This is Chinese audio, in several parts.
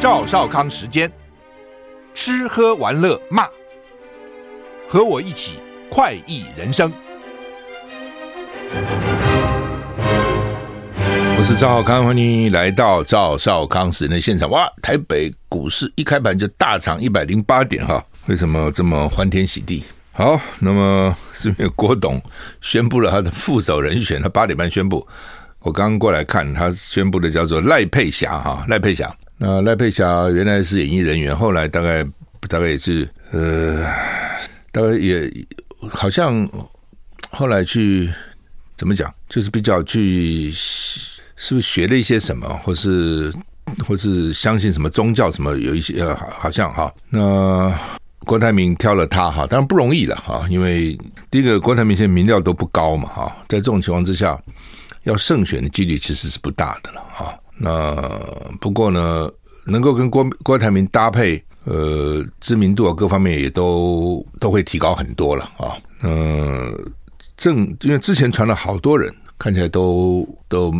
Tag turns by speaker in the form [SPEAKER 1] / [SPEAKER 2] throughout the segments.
[SPEAKER 1] 赵少康时间，吃喝玩乐骂，和我一起快意人生。
[SPEAKER 2] 我是赵少康，欢迎来到赵少康时间的现场。哇，台北股市一开盘就大涨一百零八点哈，为什么这么欢天喜地？好，那么是因为郭董宣布了他的副手人选，他八点半宣布。我刚刚过来看，他宣布的叫做赖佩霞哈，赖佩霞。那赖佩霞原来是演艺人员，后来大概大概也是呃，大概也好像后来去怎么讲，就是比较去是不是学了一些什么，或是或是相信什么宗教什么，有一些呃好像哈。那郭台铭挑了他哈，当然不容易了哈，因为第一个郭台铭现在民调都不高嘛哈，在这种情况之下，要胜选的几率其实是不大的了哈。那不过呢，能够跟郭郭台铭搭配，呃，知名度啊各方面也都都会提高很多了啊。嗯，正因为之前传了好多人，看起来都都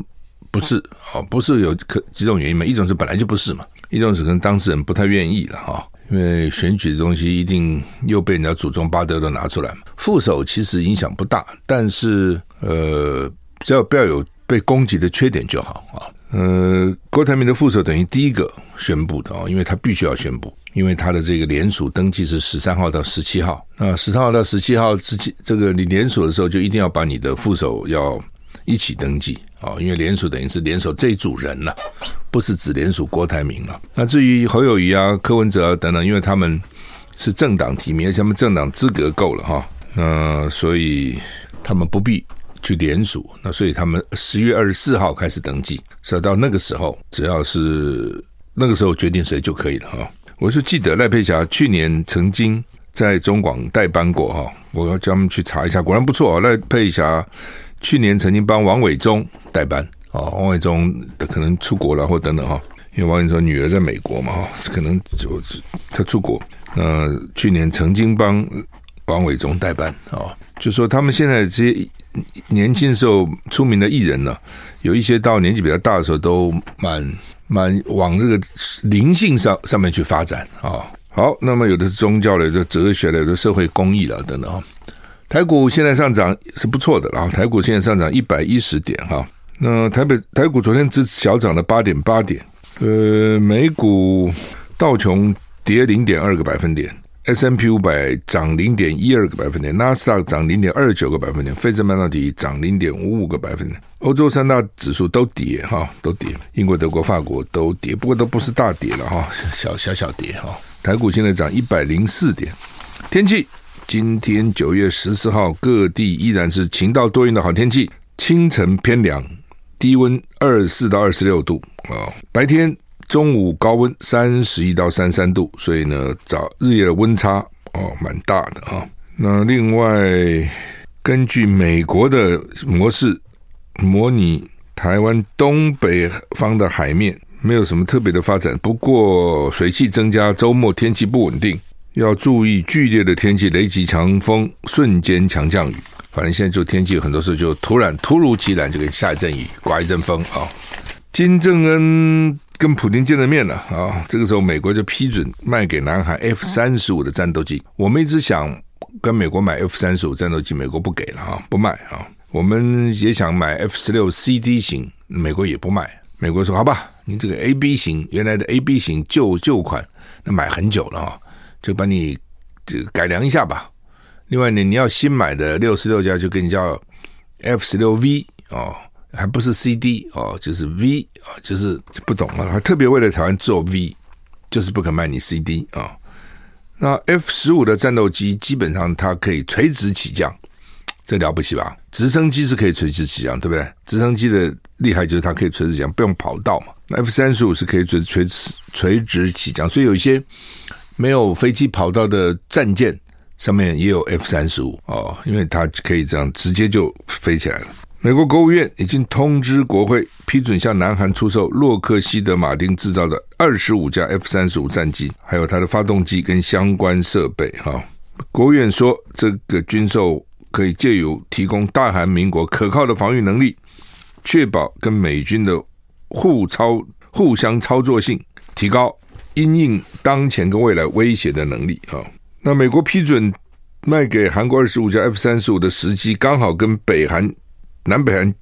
[SPEAKER 2] 不是啊，不是有可几种原因嘛？一种是本来就不是嘛，一种是可能当事人不太愿意了哈。因为选举的东西一定又被人家祖宗八德都拿出来嘛。副手其实影响不大，但是呃，只要不要有被攻击的缺点就好啊。呃，郭台铭的副手等于第一个宣布的啊，因为他必须要宣布，因为他的这个联署登记是十三号到十七号，那十三号到十七号之前，这个你联署的时候就一定要把你的副手要一起登记啊，因为联署等于是联署这一组人了，不是只联署郭台铭了。那至于侯友谊啊、柯文哲等等，因为他们是政党提名，而且他们政党资格够了哈，那所以他们不必。去联署，那所以他们十月二十四号开始登记，所以到那个时候，只要是那个时候决定谁就可以了哈。我是记得赖佩霞去年曾经在中广代班过哈，我要叫他们去查一下，果然不错啊。赖佩霞去年曾经帮王伟忠代班啊，王伟忠的可能出国了或等等哈，因为王伟忠女儿在美国嘛哈，可能就他出国。那去年曾经帮王伟忠代班啊，就说他们现在这些。年轻时候出名的艺人呢，有一些到年纪比较大的时候，都蛮蛮往这个灵性上上面去发展啊。好，那么有的是宗教的，有的哲学的，有的社会公益了等等。台股现在上涨是不错的，然后台股现在上涨一百一十点哈。那台北台股昨天只小涨了八点八点，呃，美股道琼跌零点二个百分点。S M P 五百涨零点一二个百分点，纳斯达克涨零点二九个百分点，费城半导体涨零点五五个百分点，欧洲三大指数都跌哈，都跌，英国、德国、法国都跌，不过都不是大跌了哈，小小小跌哈。台股现在涨一百零四点。天气，今天九月十四号，各地依然是晴到多云的好天气，清晨偏凉，低温二十四到二十六度啊，白天。中午高温三十一到三十三度，所以呢，早日夜的温差哦蛮大的啊。那另外，根据美国的模式，模拟台湾东北方的海面没有什么特别的发展，不过水汽增加，周末天气不稳定，要注意剧烈的天气、雷击、强风、瞬间强降雨。反正现在就天气，很多时候就突然突如其来就给下一阵雨，刮一阵风啊。金正恩跟普丁见了面了啊！这个时候，美国就批准卖给南韩 F 三十五的战斗机。我们一直想跟美国买 F 三十五战斗机，美国不给了啊，不卖啊。我们也想买 F 十六 CD 型，美国也不卖。美国说：“好吧，你这个 AB 型原来的 AB 型旧旧款，那买很久了啊，就把你这改良一下吧。另外呢，你要新买的六十六架就跟你叫 F 十六 V 哦。”还不是 CD 哦，就是 V 啊，就是不懂啊，还特别为了台湾做 V，就是不肯卖你 CD 啊。那 F 十五的战斗机基本上它可以垂直起降，这了不起吧？直升机是可以垂直起降，对不对？直升机的厉害就是它可以垂直起降，不用跑道嘛。那 F 三十五是可以垂垂直垂直起降，所以有一些没有飞机跑道的战舰上面也有 F 三十五哦，因为它可以这样直接就飞起来了。美国国务院已经通知国会批准向南韩出售洛克希德马丁制造的二十五架 F 三十五战机，还有它的发动机跟相关设备。哈，国务院说，这个军售可以借由提供大韩民国可靠的防御能力，确保跟美军的互操互相操作性提高，因应当前跟未来威胁的能力啊。那美国批准卖给韩国二十五架 F 三十五的时机，刚好跟北韩、南北韩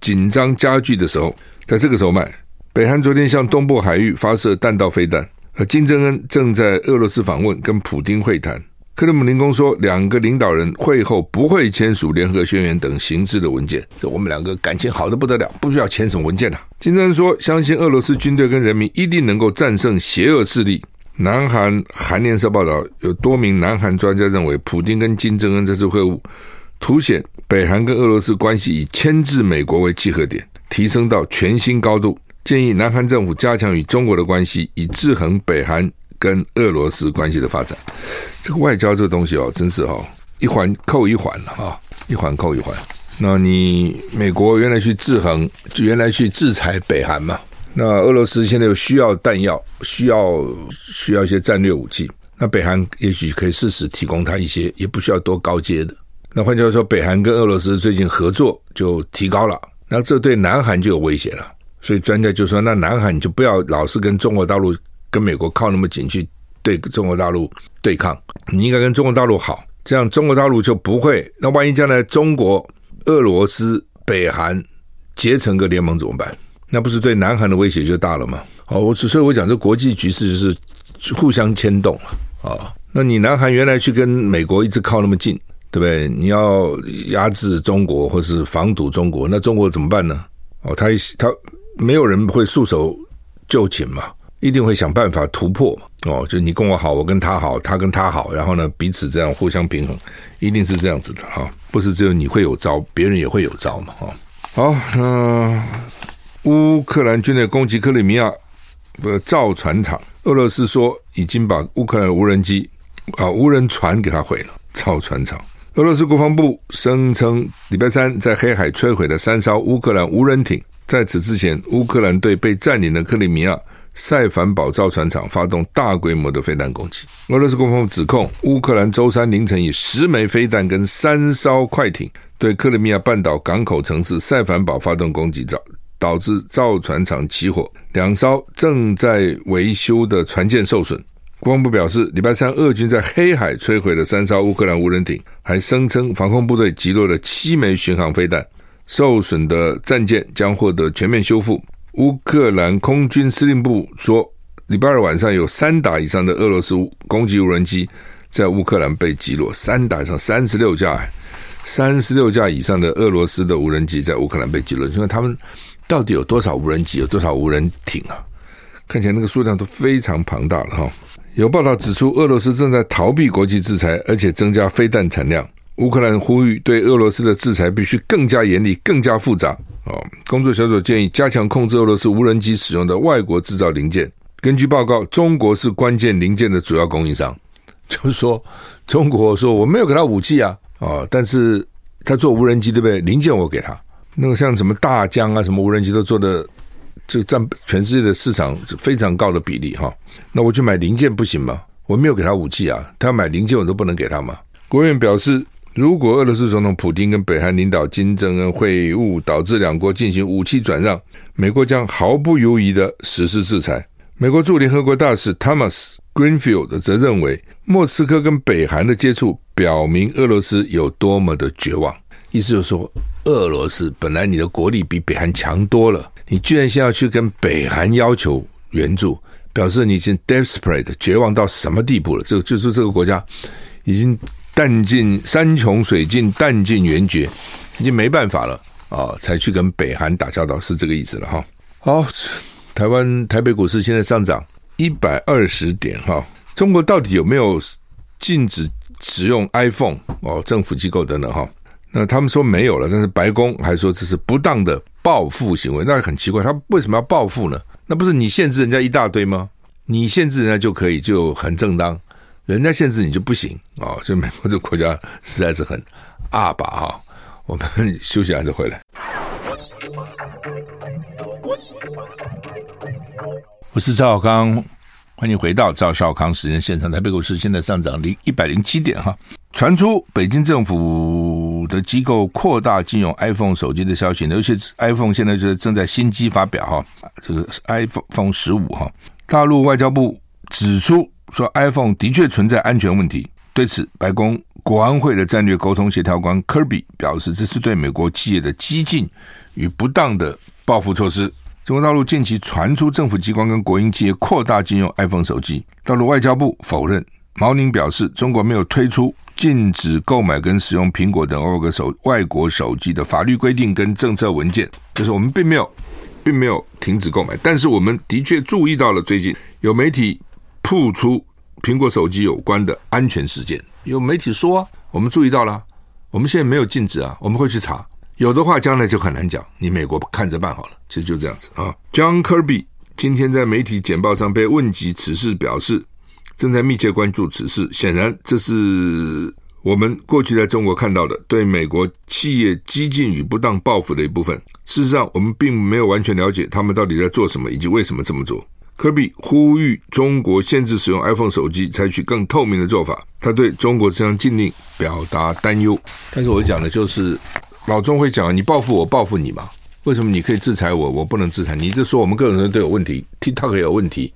[SPEAKER 2] 紧张加剧的时候，在这个时候卖。北韩昨天向东部海域发射弹道飞弹，而金正恩正在俄罗斯访问，跟普丁会谈。克里姆林宫说，两个领导人会后不会签署联合宣言等形式的文件。这我们两个感情好的不得了，不需要签什么文件了。金正恩说，相信俄罗斯军队跟人民一定能够战胜邪恶势力。南韩韩联社报道，有多名南韩专家认为，普丁跟金正恩这次会晤凸显北韩跟俄罗斯关系以牵制美国为契合点，提升到全新高度。建议南韩政府加强与中国的关系，以制衡北韩。跟俄罗斯关系的发展，这个外交这个东西哦，真是哦，一环扣一环了啊，一环扣一环。那你美国原来去制衡，就原来去制裁北韩嘛。那俄罗斯现在又需要弹药，需要需要一些战略武器。那北韩也许可以适时提供他一些，也不需要多高阶的。那换句话说，北韩跟俄罗斯最近合作就提高了，那这对南韩就有威胁了。所以专家就说，那南韩你就不要老是跟中国大陆。跟美国靠那么紧去对中国大陆对抗，你应该跟中国大陆好，这样中国大陆就不会。那万一将来中国、俄罗斯、北韩结成个联盟怎么办？那不是对南韩的威胁就大了吗？哦，我所以，我讲这国际局势就是互相牵动了啊。那你南韩原来去跟美国一直靠那么近，对不对？你要压制中国或是防堵中国，那中国怎么办呢？哦，他他没有人会束手就擒嘛。一定会想办法突破哦，就你跟我好，我跟他好，他跟他好，然后呢，彼此这样互相平衡，一定是这样子的哈，不是只有你会有招，别人也会有招嘛哈。好，那乌克兰军队攻击克里米亚的造船厂，俄罗斯说已经把乌克兰无人机啊无人船给他毁了，造船厂。俄罗斯国防部声称，礼拜三在黑海摧毁了三艘乌克兰无人艇，在此之前，乌克兰对被占领的克里米亚。塞凡堡造船厂发动大规模的飞弹攻击。俄罗斯国防部指控乌克兰周三凌晨以十枚飞弹跟三艘快艇对克里米亚半岛港口城市塞凡堡发动攻击，造导致造船厂起火，两艘正在维修的船舰受损。国防部表示，礼拜三俄军在黑海摧毁了三艘乌克兰无人艇，还声称防空部队击落了七枚巡航飞弹，受损的战舰将获得全面修复。乌克兰空军司令部说，礼拜二晚上有三打以上的俄罗斯攻击无人机在乌克兰被击落，三打以上三十六架，三十六架以上的俄罗斯的无人机在乌克兰被击落。你说他们到底有多少无人机，有多少无人艇啊？看起来那个数量都非常庞大了哈。有报道指出，俄罗斯正在逃避国际制裁，而且增加飞弹产量。乌克兰呼吁对俄罗斯的制裁必须更加严厉、更加复杂。哦，工作小组建议加强控制俄罗斯无人机使用的外国制造零件。根据报告，中国是关键零件的主要供应商。就是说，中国说我没有给他武器啊，哦，但是他做无人机对不对？零件我给他。那个像什么大疆啊，什么无人机都做的，这占全世界的市场非常高的比例哈。那我去买零件不行吗？我没有给他武器啊，他要买零件我都不能给他吗？国务院表示。如果俄罗斯总统普京跟北韩领导金正恩会晤导致两国进行武器转让，美国将毫不犹豫地实施制裁。美国驻联合国大使 Thomas Greenfield 则认为，莫斯科跟北韩的接触表明俄罗斯有多么的绝望。意思就是说，俄罗斯本来你的国力比北韩强多了，你居然现在要去跟北韩要求援助，表示你已经 desperate 绝望到什么地步了？这个就是这个国家已经。弹尽山穷水尽，弹尽援绝，已经没办法了啊！才去跟北韩打交道，是这个意思了哈。好，台湾台北股市现在上涨一百二十点哈。中国到底有没有禁止使用 iPhone 哦？政府机构等等哈。那他们说没有了，但是白宫还说这是不当的报复行为，那很奇怪，他为什么要报复呢？那不是你限制人家一大堆吗？你限制人家就可以，就很正当。人家限制你就不行啊！所以美国这个国家实在是很阿爸哈。我们休息完再回来。我是赵少康，欢迎回到赵少康时间现场。台北股市现在上涨零一百零七点哈。传出北京政府的机构扩大禁用 iPhone 手机的消息，尤其是 iPhone 现在是正在新机发表哈，这个 iPhone 十五哈。大陆外交部。指出说，iPhone 的确存在安全问题。对此，白宫国安会的战略沟通协调官科比表示，这是对美国企业的激进与不当的报复措施。中国大陆近期传出政府机关跟国营企业扩大禁用 iPhone 手机，大陆外交部否认。毛宁表示，中国没有推出禁止购买跟使用苹果等外国手外国手机的法律规定跟政策文件，就是我们并没有，并没有停止购买，但是我们的确注意到了最近有媒体曝出苹果手机有关的安全事件，有媒体说我们注意到了，我们现在没有禁止啊，我们会去查。有的话，将来就很难讲。你美国看着办好了，其实就这样子啊。John Kirby 今天在媒体简报上被问及此事，表示正在密切关注此事。显然，这是我们过去在中国看到的对美国企业激进与不当报复的一部分。事实上，我们并没有完全了解他们到底在做什么，以及为什么这么做。科比呼吁中国限制使用 iPhone 手机，采取更透明的做法。他对中国这项禁令表达担忧。但是我讲的就是。老钟会讲，你报复我，报复你嘛？为什么你可以制裁我，我不能制裁你？就说我们个人都有问题，TikTok 也有问题，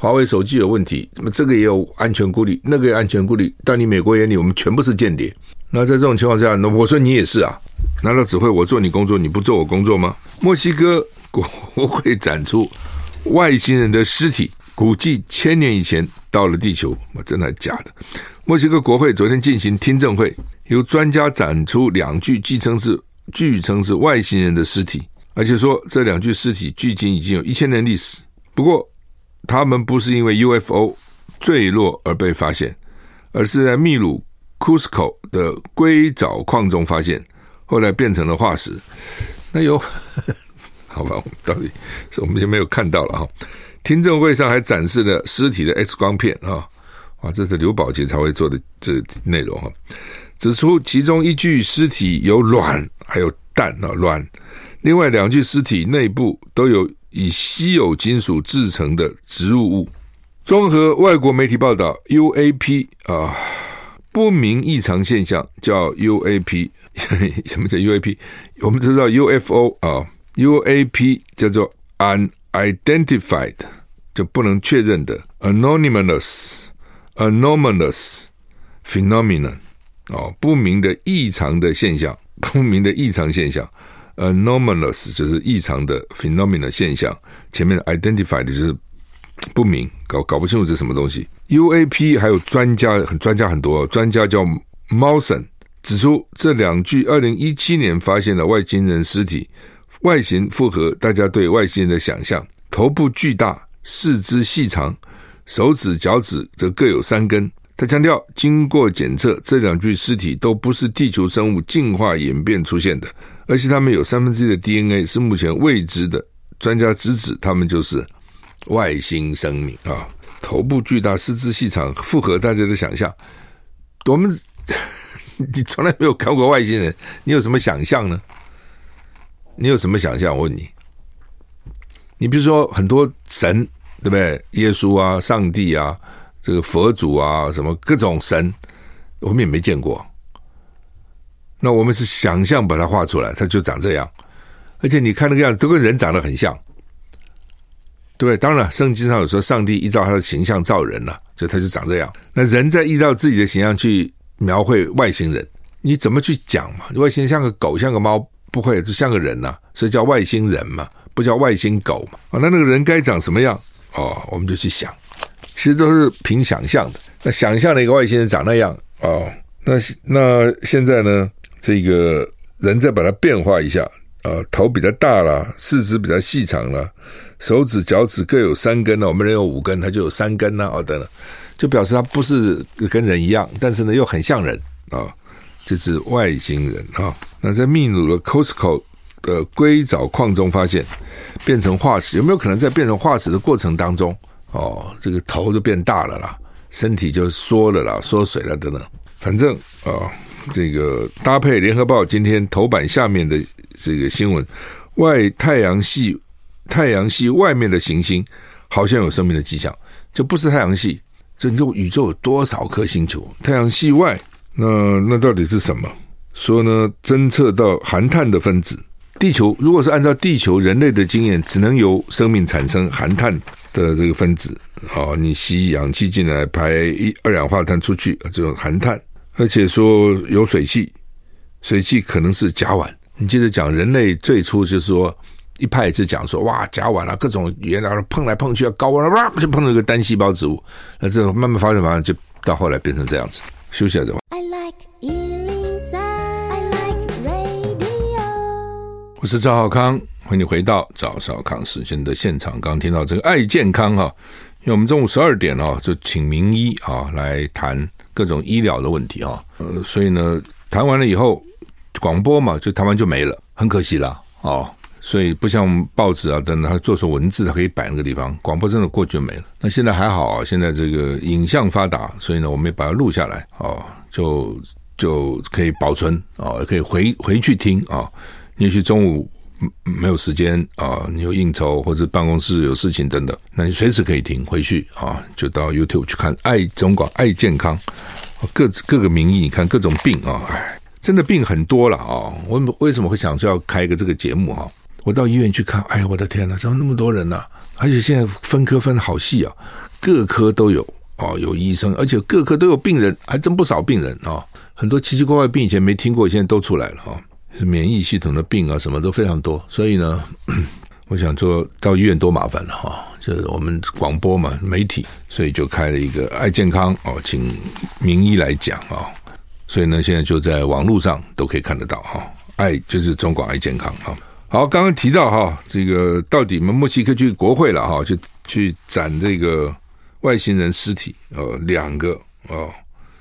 [SPEAKER 2] 华为手机有问题，那么这个也有安全顾虑，那个也安全顾虑。到你美国眼里，我们全部是间谍。那在这种情况下，那我说你也是啊？难道只会我做你工作，你不做我工作吗？墨西哥国会展出 外星人的尸体，估计千年以前到了地球，真的假的？墨西哥国会昨天进行听证会。由专家展出两具据称是据称是外星人的尸体，而且说这两具尸体距今已经有一千年历史。不过，他们不是因为 UFO 坠落而被发现，而是在秘鲁 Cusco 的硅藻矿中发现，后来变成了化石。那有 好吧？我们到底是我们就没有看到了哈。听证会上还展示了尸体的 X 光片啊！哇，这是刘宝杰才会做的这内容哈。指出其中一具尸体有卵，还有蛋啊卵，另外两具尸体内部都有以稀有金属制成的植入物。综合外国媒体报道，UAP 啊不明异常现象叫 UAP，什么叫 UAP？我们知道 UFO 啊，UAP 叫做 unidentified，就不能确认的 anonymous anomalous phenomenon。哦，不明的异常的现象，不明的异常现象，anomalous 就是异常的 phenomenon 现象。前面 identified 就是不明，搞搞不清楚这是什么东西。UAP 还有专家，很专家很多，专家叫 Mawson 指出，这两具二零一七年发现的外星人尸体，外形符合大家对外星人的想象，头部巨大，四肢细长，手指脚趾则各有三根。他强调，经过检测，这两具尸体都不是地球生物进化演变出现的，而且他们有三分之一的 DNA 是目前未知的。专家直指他们就是外星生命啊！头部巨大，四肢细长，符合大家的想象。我们 你从来没有看过外星人，你有什么想象呢？你有什么想象？我问你，你比如说很多神，对不对？耶稣啊，上帝啊。这个佛祖啊，什么各种神，我们也没见过。那我们是想象把它画出来，它就长这样。而且你看那个样子，都跟人长得很像，对不对？当然，圣经上有说，上帝依照他的形象造人了，所以他就长这样。那人在依照自己的形象去描绘外星人，你怎么去讲嘛？外星人像个狗，像个猫，不会就像个人呐、所以叫外星人嘛，不叫外星狗嘛。啊，那那个人该长什么样？哦，我们就去想。其实都是凭想象的，那想象的一个外星人长那样哦，那那现在呢，这个人再把它变化一下啊，头比较大了，四肢比较细长了，手指脚趾各有三根呢，我们人有五根，它就有三根呢，哦等等，就表示它不是跟人一样，但是呢又很像人啊，就是外星人啊。那在秘鲁的 Costco 的硅藻矿中发现，变成化石，有没有可能在变成化石的过程当中？哦，这个头就变大了啦，身体就缩了啦，缩水了等等。反正啊、哦，这个搭配联合报今天头版下面的这个新闻，外太阳系太阳系外面的行星好像有生命的迹象，就不是太阳系。这你宇宙有多少颗星球？太阳系外，那那到底是什么？说呢，侦测到含碳的分子。地球如果是按照地球人类的经验，只能由生命产生含碳。的这个分子啊，你吸氧气进来，排一二氧化碳出去，这种含碳，而且说有水汽，水汽可能是甲烷。你接着讲，人类最初就是说一派是讲说，哇，甲烷啊，各种原来碰来碰去啊高温，哇，就碰到一个单细胞植物，那这种慢慢发展发展，就到后来变成这样子。休息一下，I like 我是赵浩康，欢迎你回到赵少康时间的现场。刚刚听到这个爱健康哈，因为我们中午十二点哦，就请名医啊来谈各种医疗的问题啊。呃，所以呢，谈完了以后，广播嘛，就谈完就没了，很可惜啦哦。所以不像报纸啊等等，它做成文字，它可以摆那个地方。广播真的过去就没了。那现在还好啊，现在这个影像发达，所以呢，我们也把它录下来哦，就就可以保存哦，可以回回去听啊。也许中午没有时间啊，你有应酬或者办公室有事情等等，那你随时可以停回去啊，就到 YouTube 去看爱中广爱健康，各各个名义，你看各种病啊，哎，真的病很多了啊！我为什么会想说要开一个这个节目啊？我到医院去看，哎呀，我的天哪，怎么那么多人呢？而且现在分科分好细啊，各科都有哦，有医生，而且各科都有病人，还真不少病人啊，很多奇奇怪怪病以前没听过，现在都出来了啊。免疫系统的病啊，什么都非常多，所以呢，我想说到医院多麻烦了哈。就是我们广播嘛，媒体，所以就开了一个爱健康哦，请名医来讲啊。所以呢，现在就在网络上都可以看得到哈。爱就是中广爱健康啊。好，刚刚提到哈，这个到底我们墨西哥去国会了哈，就去斩这个外星人尸体，呃，两个哦，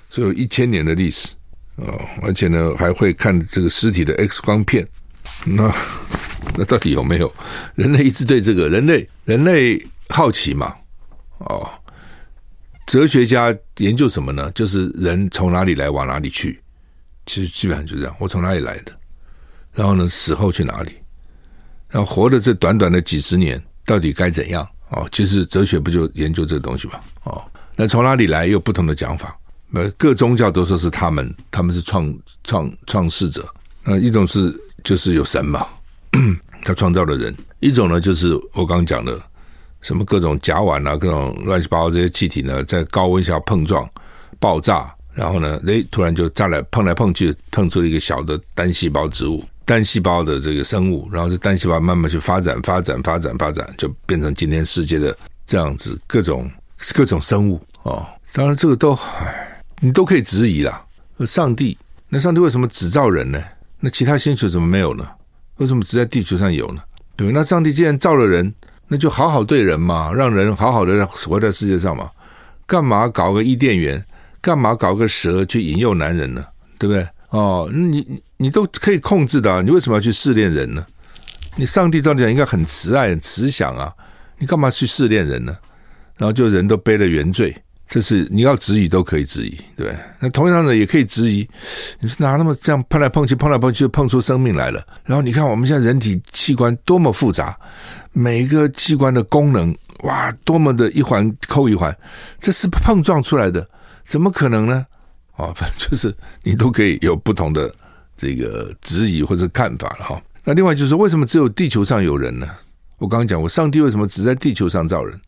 [SPEAKER 2] 所以有一千年的历史。哦，而且呢，还会看这个尸体的 X 光片。那 那到底有没有？人类一直对这个人类人类好奇嘛？哦，哲学家研究什么呢？就是人从哪里来，往哪里去。其实基本上就这样，我从哪里来的，然后呢，死后去哪里？然后活的这短短的几十年，到底该怎样？哦，其实哲学不就研究这个东西嘛？哦，那从哪里来，又有不同的讲法。呃，各宗教都说是他们，他们是创创创世者。那一种是就是有神嘛，他创造了人；一种呢，就是我刚刚讲的什么各种甲烷啊，各种乱七八糟这些气体呢，在高温下碰撞爆炸，然后呢，诶，突然就炸来碰来碰去，碰出了一个小的单细胞植物、单细胞的这个生物，然后这单细胞慢慢去发展、发展、发展、发展，就变成今天世界的这样子各种各种生物哦。当然，这个都唉。你都可以质疑啦。上帝，那上帝为什么只造人呢？那其他星球怎么没有呢？为什么只在地球上有呢？对吧？那上帝既然造了人，那就好好对人嘛，让人好好的活在世界上嘛。干嘛搞个伊甸园？干嘛搞个蛇去引诱男人呢？对不对？哦，你你都可以控制的啊，你为什么要去试炼人呢？你上帝照理讲应该很慈爱、很慈祥啊，你干嘛去试炼人呢？然后就人都背了原罪。这是你要质疑都可以质疑，对？那同样的也可以质疑，你说哪那么这样碰来碰去，碰来碰去就碰出生命来了？然后你看我们现在人体器官多么复杂，每一个器官的功能哇，多么的一环扣一环，这是碰撞出来的，怎么可能呢？啊，反正就是你都可以有不同的这个质疑或者看法了哈。那另外就是为什么只有地球上有人呢？我刚刚讲过，上帝为什么只在地球上造人？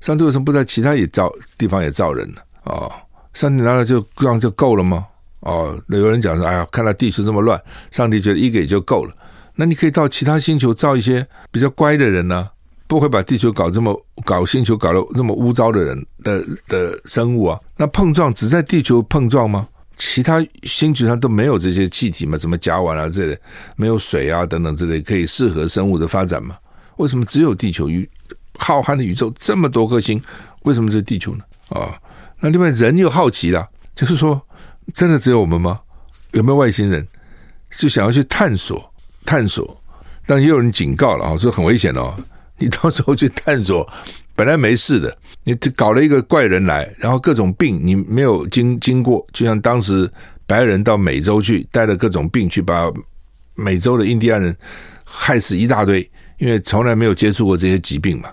[SPEAKER 2] 上帝为什么不在其他也造地方也造人呢？哦，上帝难道就这样就够了吗？哦，那有人讲说，哎呀，看到地球这么乱，上帝觉得一个也就够了。那你可以到其他星球造一些比较乖的人呢、不会把地球搞这么搞星球搞得这么污糟的人的的生物啊。那碰撞只在地球碰撞吗？其他星球上都没有这些气体吗？什么甲烷啊这类，没有水啊等等之类可以适合生物的发展吗？为什么只有地球与？浩瀚的宇宙这么多颗星，为什么是地球呢？啊，那另外人又好奇了，就是说，真的只有我们吗？有没有外星人？就想要去探索探索，但也有人警告了啊，说很危险哦。你到时候去探索，本来没事的，你搞了一个怪人来，然后各种病你没有经经过，就像当时白人到美洲去带了各种病去，把美洲的印第安人害死一大堆，因为从来没有接触过这些疾病嘛。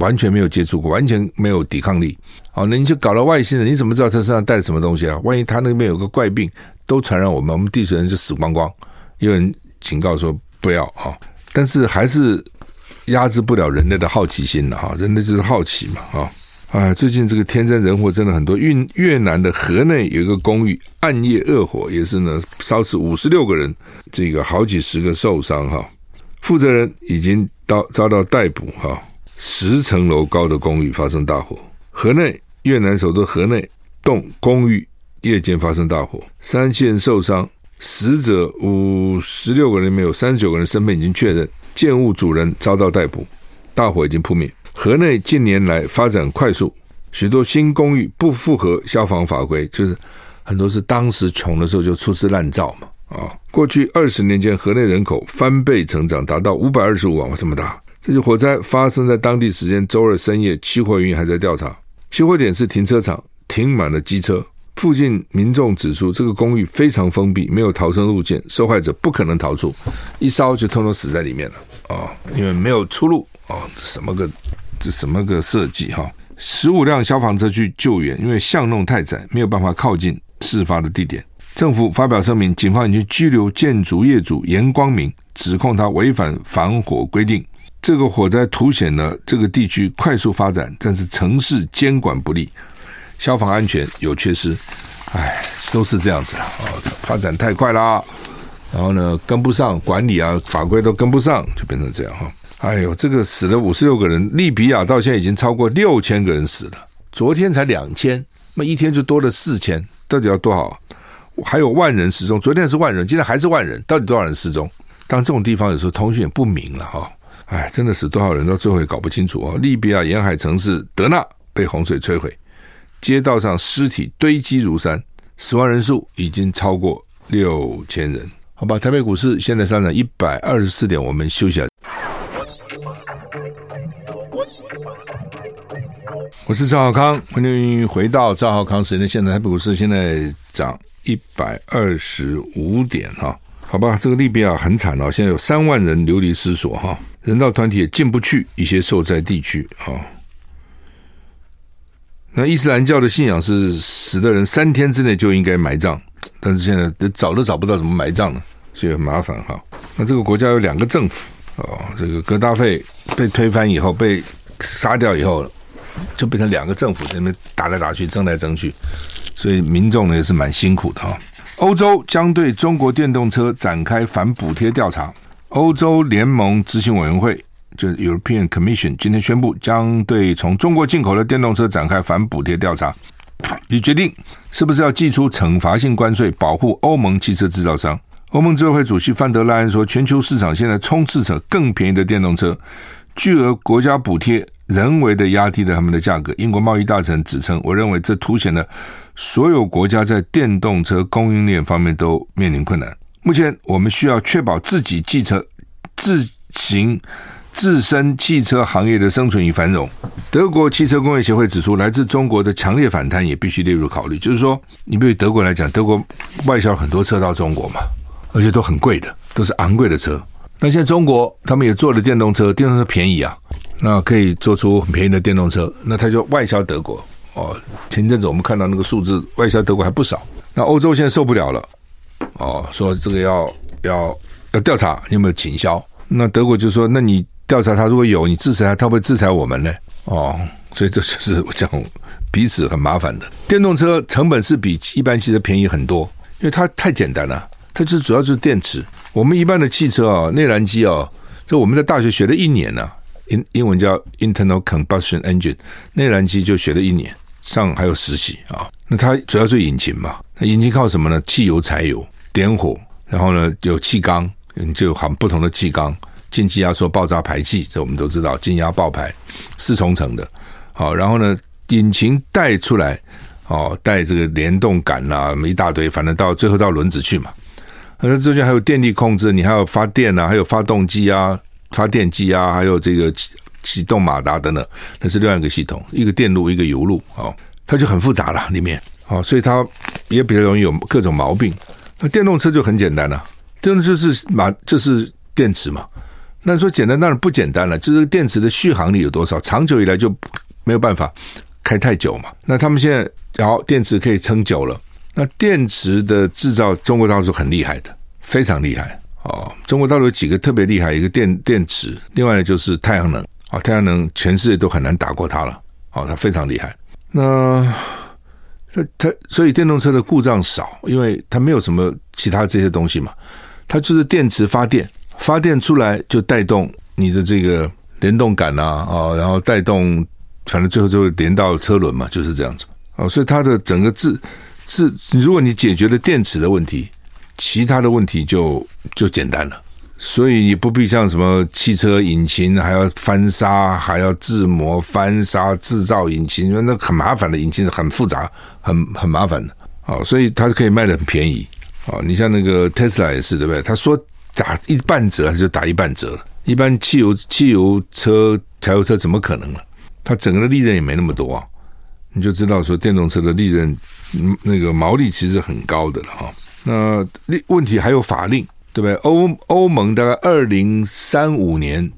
[SPEAKER 2] 完全没有接触过，完全没有抵抗力。好，那你就搞了外星人，你怎么知道他身上带什么东西啊？万一他那边有个怪病，都传染我们，我们地球人就死光光。有人警告说不要啊，但是还是压制不了人类的好奇心了哈，人类就是好奇嘛啊。啊，最近这个天灾人祸真的很多。越越南的河内有一个公寓暗夜恶火，也是呢烧死五十六个人，这个好几十个受伤哈。负责人已经到遭到逮捕哈。十层楼高的公寓发生大火，河内越南首都河内栋公寓夜间发生大火，三七人受伤，死者五十六个人，没有三十九个人身份已经确认，建物主人遭到逮捕，大火已经扑灭。河内近年来发展快速，许多新公寓不符合消防法规，就是很多是当时穷的时候就粗制滥造嘛。啊，过去二十年间，河内人口翻倍成长，达到五百二十五万，这么大！这起火灾发生在当地时间周二深夜，起火原因还在调查。起火点是停车场，停满了机车。附近民众指出，这个公寓非常封闭，没有逃生路线，受害者不可能逃出，一烧就通通死在里面了。啊，因为没有出路啊，什么个？这什么个设计哈？十五辆消防车去救援，因为巷弄太窄，没有办法靠近事发的地点。政府发表声明，警方已经拘留建筑业主严光明，指控他违反防火规定。这个火灾凸显了这个地区快速发展，但是城市监管不力，消防安全有缺失。唉，都是这样子了啊！发展太快啦，然后呢，跟不上管理啊，法规都跟不上，就变成这样哈。哎呦，这个死了五十六个人，利比亚到现在已经超过六千个人死了，昨天才两千，那一天就多了四千，到底要多少？还有万人失踪，昨天是万人，今天还是万人，到底多少人失踪？当这种地方有时候通讯也不明了哈，哎，真的死多少人到最后也搞不清楚啊！利比亚沿海城市德纳被洪水摧毁，街道上尸体堆积如山，死亡人数已经超过六千人。好吧，台北股市现在上涨一百二十四点，我们休息下。我是赵浩康，欢迎回到赵浩康时间。现在台北股市现在涨一百二十五点哈，好吧，这个利比亚很惨哦，现在有三万人流离失所哈，人道团体也进不去一些受灾地区哈。那伊斯兰教的信仰是死的人三天之内就应该埋葬，但是现在找都找不到怎么埋葬了，所以很麻烦哈。那这个国家有两个政府哦，这个格达费被推翻以后，被杀掉以后。就变成两个政府在那边打来打去，争来争去，所以民众呢也是蛮辛苦的哈。欧洲将对中国电动车展开反补贴调查。欧洲联盟执行委员会就是 European Commission 今天宣布，将对从中国进口的电动车展开反补贴调查，你决定是不是要祭出惩罚性关税，保护欧盟汽车制造商。欧盟执委会主席范德莱恩说，全球市场现在充斥着更便宜的电动车，巨额国家补贴。人为的压低了他们的价格。英国贸易大臣指称：“我认为这凸显了所有国家在电动车供应链方面都面临困难。目前，我们需要确保自己汽车自行自身汽车行业的生存与繁荣。”德国汽车工业协会指出，来自中国的强烈反弹也必须列入考虑。就是说，你比如德国来讲，德国外销很多车到中国嘛，而且都很贵的，都是昂贵的车。那现在中国他们也做了电动车，电动车便宜啊。那可以做出很便宜的电动车，那它就外销德国哦。前阵子我们看到那个数字，外销德国还不少。那欧洲现在受不了了哦，说这个要要要调查有没有倾销。那德国就说，那你调查他，如果有你制裁他，他会制裁我们呢？哦，所以这就是我讲彼此很麻烦的。电动车成本是比一般汽车便宜很多，因为它太简单了，它就主要就是电池。我们一般的汽车啊，内燃机啊，这我们在大学学了一年呢、英英文叫 Internal Combustion Engine，内燃机就学了一年，上还有实习啊。那它主要是引擎嘛，那引擎靠什么呢？汽油、柴油，点火，然后呢有气缸，就含不同的气缸，进气压缩、爆炸、排气，这我们都知道，进压爆排四重层的。好，然后呢，引擎带出来，哦，带这个联动杆啊，一大堆，反正到最后到轮子去嘛。那中间还有电力控制，你还有发电啊，还有发动机啊。发电机啊，还有这个启启动马达等等，那是另外一个系统，一个电路，一个油路，哦，它就很复杂了，里面，哦，所以它也比较容易有各种毛病。那电动车就很简单了，电动就是马就是电池嘛。那说简单当然不简单了，就是电池的续航力有多少，长久以来就没有办法开太久嘛。那他们现在然后电池可以撑久了，那电池的制造中国大陆是很厉害的，非常厉害。哦，中国大陆有几个特别厉害，一个电电池，另外呢就是太阳能啊，太阳能全世界都很难打过它了，哦，它非常厉害。那它它所以电动车的故障少，因为它没有什么其他这些东西嘛，它就是电池发电，发电出来就带动你的这个联动杆啊，然后带动，反正最后就会连到车轮嘛，就是这样子。哦，所以它的整个自自，如果你解决了电池的问题。其他的问题就就简单了，所以你不必像什么汽车引擎还要翻砂，还要自磨翻砂制造引擎，那很麻烦的，引擎很复杂，很很麻烦的。好，所以它可以卖得很便宜。好，你像那个特斯拉也是，对不对？他说打一半折，他就打一半折了。一般汽油汽油车、柴油车怎么可能呢？它整个的利润也没那么多啊。你就知道说电动车的利润，那个毛利其实很高的了哈。那问题还有法令，对不对？欧欧盟大概二零三五年，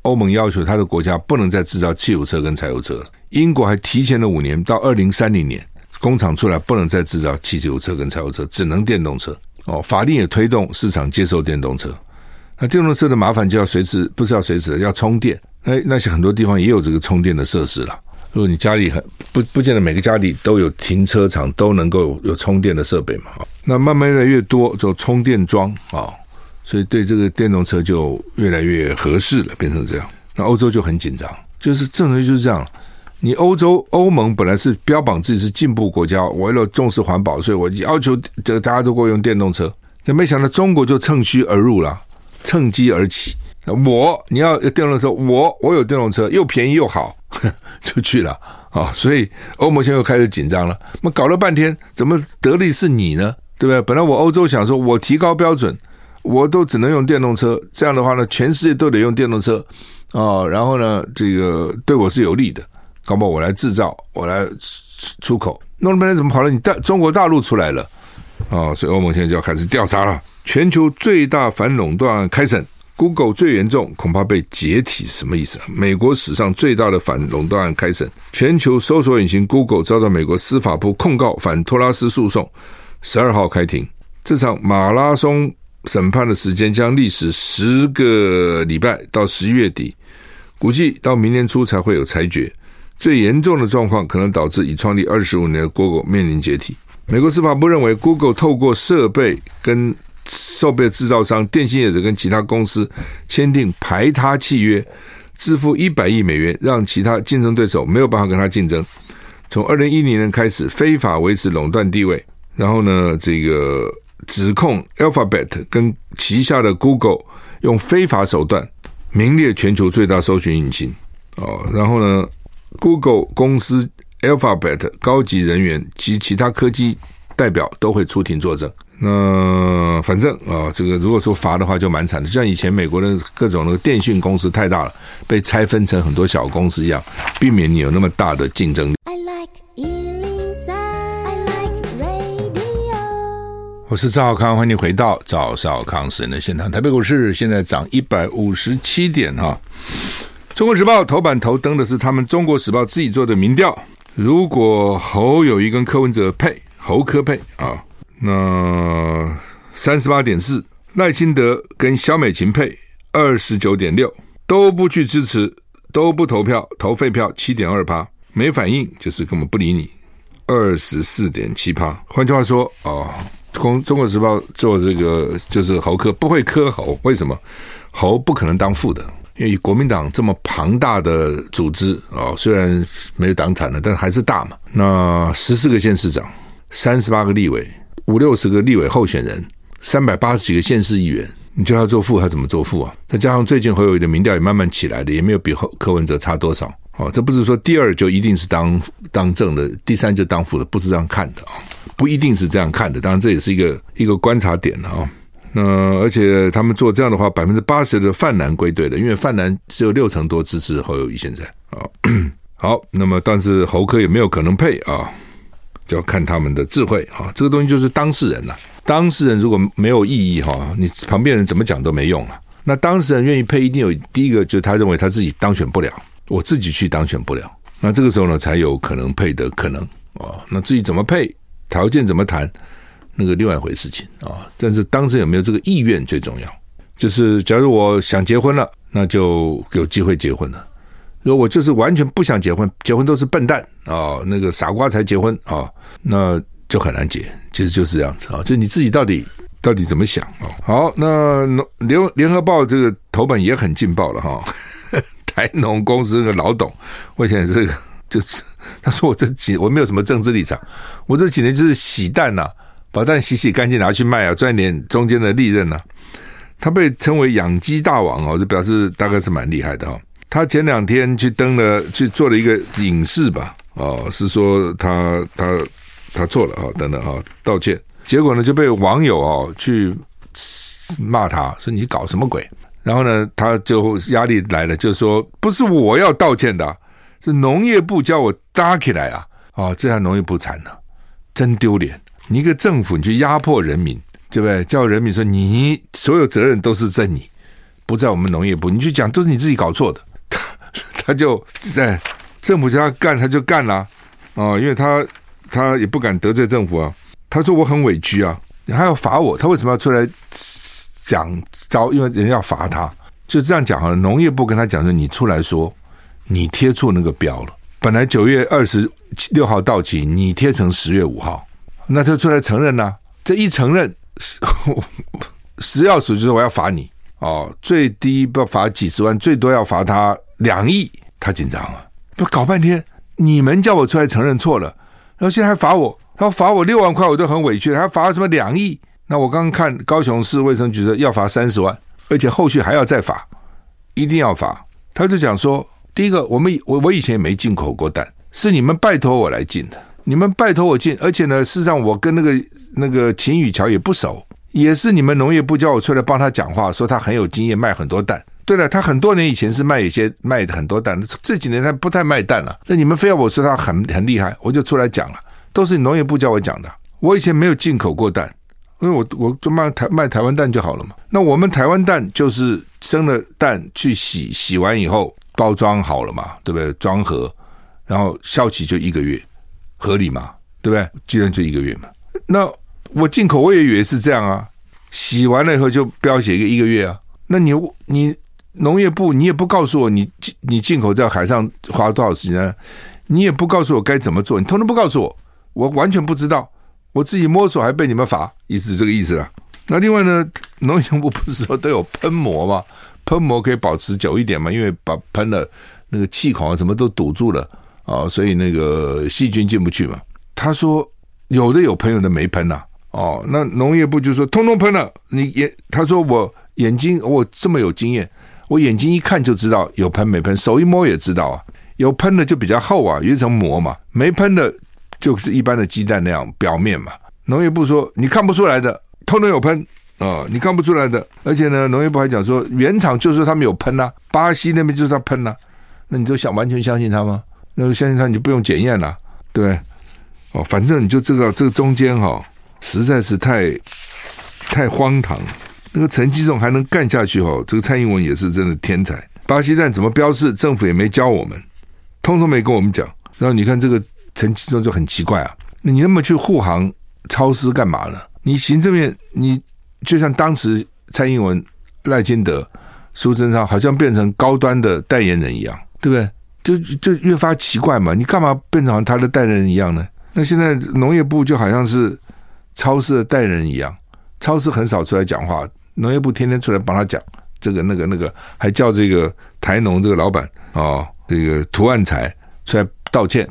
[SPEAKER 2] 欧盟要求他的国家不能再制造汽油车跟柴油车了。英国还提前了五年，到二零三零年，工厂出来不能再制造汽油车跟柴油车，只能电动车。哦，法令也推动市场接受电动车。那电动车的麻烦就要随时，不是要随时的，要充电。那那些很多地方也有这个充电的设施了。如果你家里很不不见得每个家里都有停车场，都能够有，充电的设备嘛？那慢慢越来越多就充电桩啊，所以对这个电动车就越来越合适了，变成这样。那欧洲就很紧张，就是正常就是这样。你欧洲欧盟本来是标榜自己是进步国家，为了重视环保，所以我要求这大家都给我用电动车。就没想到中国就趁虚而入了，趁机而起。我你要电动车，我我有电动车，又便宜又好。就去了啊、所以欧盟现在又开始紧张了。那搞了半天，怎么得利是你呢？对不对？本来我欧洲想说，我提高标准，我都只能用电动车。这样的话呢，全世界都得用电动车哦。然后呢，这个对我是有利的。搞不好我来制造，我来出口。弄了半天，怎么跑到你大中国大陆出来了啊、所以欧盟现在就要开始调查了。全球最大反垄断案开审。Google 最严重，恐怕被解体，什么意思？美国史上最大的反垄断案开审，全球搜索引擎 Google 遭到美国司法部控告反托拉斯诉讼，十二号开庭。这场马拉松审判的时间将历时十个礼拜，到十一月底，估计到明年初才会有裁决。最严重的状况可能导致已创立二十五年的 Google 面临解体。美国司法部认为，Google 透过设备跟设备制造商、电信业者跟其他公司签订排他契约，支付一百亿美元，让其他竞争对手没有办法跟他竞争。从二零一零年开始，非法维持垄断地位。然后呢，这个指控 Alphabet 跟旗下的 Google 用非法手段名列全球最大搜寻引擎。哦，然后呢，Google 公司 Alphabet 高级人员及其他科技代表都会出庭作证。那反正啊，这个如果说罚的话，就蛮惨的，就像以前美国的各种那个电讯公司太大了，被拆分成很多小公司一样，避免你有那么大的竞争力。我是赵少康，欢迎回到赵少康私人的现场。台北股市现在涨一百五十七点哈。中国时报头版头登的是他们中国时报自己做的民调，如果侯友谊跟柯文哲配，侯柯配啊。那三十八点四，赖清德跟萧美琴配二十九点六，都不去支持，都不投票，投废票七点二趴，没反应就是根本不理你，二十四点七趴。换句话说，哦，中中国时报做这个就是侯科不会柯侯，为什么？侯不可能当副的，因为国民党这么庞大的组织哦，虽然没有党产了，但还是大嘛。那十四个县市长，三十八个立委。五六十个立委候选人，三百八十几个县市议员，你叫他做副，他怎么做副啊？再加上最近侯友的民调也慢慢起来了，也没有比柯文哲差多少。哦，这不是说第二就一定是当当正的，第三就当副的，不是这样看的啊，不一定是这样看的。当然这也是一个一个观察点了啊。那而且他们做这样的话，百分之八十的泛蓝归队的，因为泛蓝只有六成多支持侯友谊现在啊。好，那么但是侯科也没有可能配啊。就要看他们的智慧啊，这个东西就是当事人呐。当事人如果没有意义哈，你旁边人怎么讲都没用啊。那当事人愿意配，一定有第一个就是他认为他自己当选不了，我自己去当选不了。那这个时候呢，才有可能配的可能啊。那至于怎么配，条件怎么谈，那个另外一回事情啊。但是当时有没有这个意愿最重要。就是假如我想结婚了，那就有机会结婚了。如果我就是完全不想结婚，结婚都是笨蛋啊、那个傻瓜才结婚啊、那就很难结。其实就是这样子啊，就你自己到底到底怎么想啊？好，那联联合报这个头版也很劲爆了哈，台农公司那个老董，我想这个就是 他说我这几我没有什么政治立场，我这几年就是洗蛋呐、把蛋洗洗干净拿去卖啊，赚点中间的利润呐、他被称为养鸡大王哦，这表示大概是蛮厉害的哈。他前两天去登了，去做了一个影视吧，哦，是说他他他错了啊，等等啊，道歉。结果呢，就被网友哦去骂他，说你搞什么鬼？然后呢，他就压力来了，就说不是我要道歉的，是农业部叫我搭起来啊，哦，这下农业部惨了，真丢脸！你一个政府，你去压迫人民，对不对？叫人民说你所有责任都是在你，不在我们农业部，你去讲都是你自己搞错的。他 他就在政府叫他干，他就干了啊、哦，因为他他也不敢得罪政府啊。他说我很委屈啊，你还要罚我，他为什么要出来讲招？因为人要罚他，就这样讲好了。农业部跟他讲说，你出来说你贴错那个标了，本来九月二十六号到期，你贴成十月五号，那他出来承认呐、这一承认，食药署就说我要罚你哦，最低不罚几十万，最多要罚他。两亿，他紧张了，不搞半天，你们叫我出来承认错了，然后现在还罚我，他罚我六万块，我都很委屈，还罚什么两亿？那我刚刚看高雄市卫生局说要罚三十万，而且后续还要再罚，一定要罚。他就讲说，第一个，我们我我以前也没进口过蛋，是你们拜托我来进的，你们拜托我进，而且呢，事实上我跟那个那个秦宇桥也不熟，也是你们农业部叫我出来帮他讲话，说他很有经验，卖很多蛋。对了，他很多年以前是卖一些卖很多蛋，这几年他不太卖蛋了。那你们非要我说他很很厉害，我就出来讲了，都是农业部叫我讲的。我以前没有进口过蛋，因为我我就卖台卖台湾蛋就好了嘛。那我们台湾蛋就是生了蛋去洗，洗完以后包装好了嘛，对不对？装盒，然后效期就一个月，合理嘛，对不对？既然就一个月嘛。那我进口我也以为是这样啊，洗完了以后就标写一个一个月啊。那你你。农业部，你也不告诉我你进你进口在海上花了多少时间，你也不告诉我该怎么做，你通通不告诉我，我完全不知道，我自己摸索还被你们罚，意思是这个意思了。那另外呢，农业部不是说都有喷膜吗？喷膜可以保持久一点嘛，因为把喷了那个气孔啊什么都堵住了啊，所以那个细菌进不去嘛。他说有的有喷，有的没喷呐。哦，那农业部就说通通喷了，你也他说我眼睛我这么有经验。我眼睛一看就知道有喷没喷，手一摸也知道啊。有喷的就比较厚啊，有一层膜嘛；没喷的就是一般的鸡蛋那样表面嘛。农业部说你看不出来的，通通有喷、哦，你看不出来的。而且呢，农业部还讲说原厂就是他们有喷呐、巴西那边就是他喷呐、那你就想完全相信他吗？那就相信他，你就不用检验了，对哦，反正你就知道这个中间哈、哦，实在是太太荒唐。那个陈吉仲还能干下去哦，这个蔡英文也是真的天才。巴西蛋怎么标示，政府也没教我们，通通没跟我们讲。然后你看这个陈吉仲就很奇怪啊，你那么去护航超市干嘛呢？你行政院，你就像当时蔡英文、赖清德、苏贞昌，好像变成高端的代言人一样，对不对？就就越发奇怪嘛，你干嘛变成他的代言人一样呢？那现在农业部就好像是超市的代言人一样，超市很少出来讲话。农业部天天出来帮他讲这个那个那个，还叫这个台农这个老板啊、哦，这个涂万才出来道歉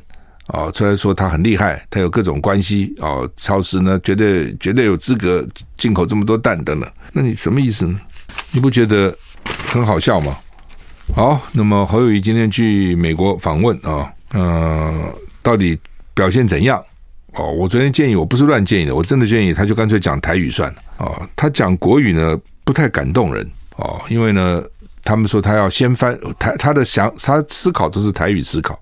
[SPEAKER 2] 哦，出来说他很厉害，他有各种关系、哦，超市呢绝对绝对有资格进口这么多蛋等等。那你什么意思呢？你不觉得很好笑吗？好，那么侯友谊今天去美国访问啊，嗯、到底表现怎样？哦，我昨天建议，我不是乱建议的，我真的建议他就干脆讲台语算了。哦，他讲国语呢不太感动人哦，因为呢，他们说他要先翻台，他的想他思考都是台语思考，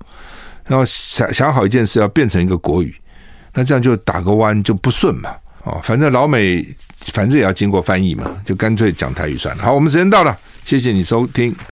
[SPEAKER 2] 然后想想好一件事要变成一个国语，那这样就打个弯就不顺嘛。哦，反正老美反正也要经过翻译嘛，就干脆讲台语算了。好，我们时间到了，谢谢你收听。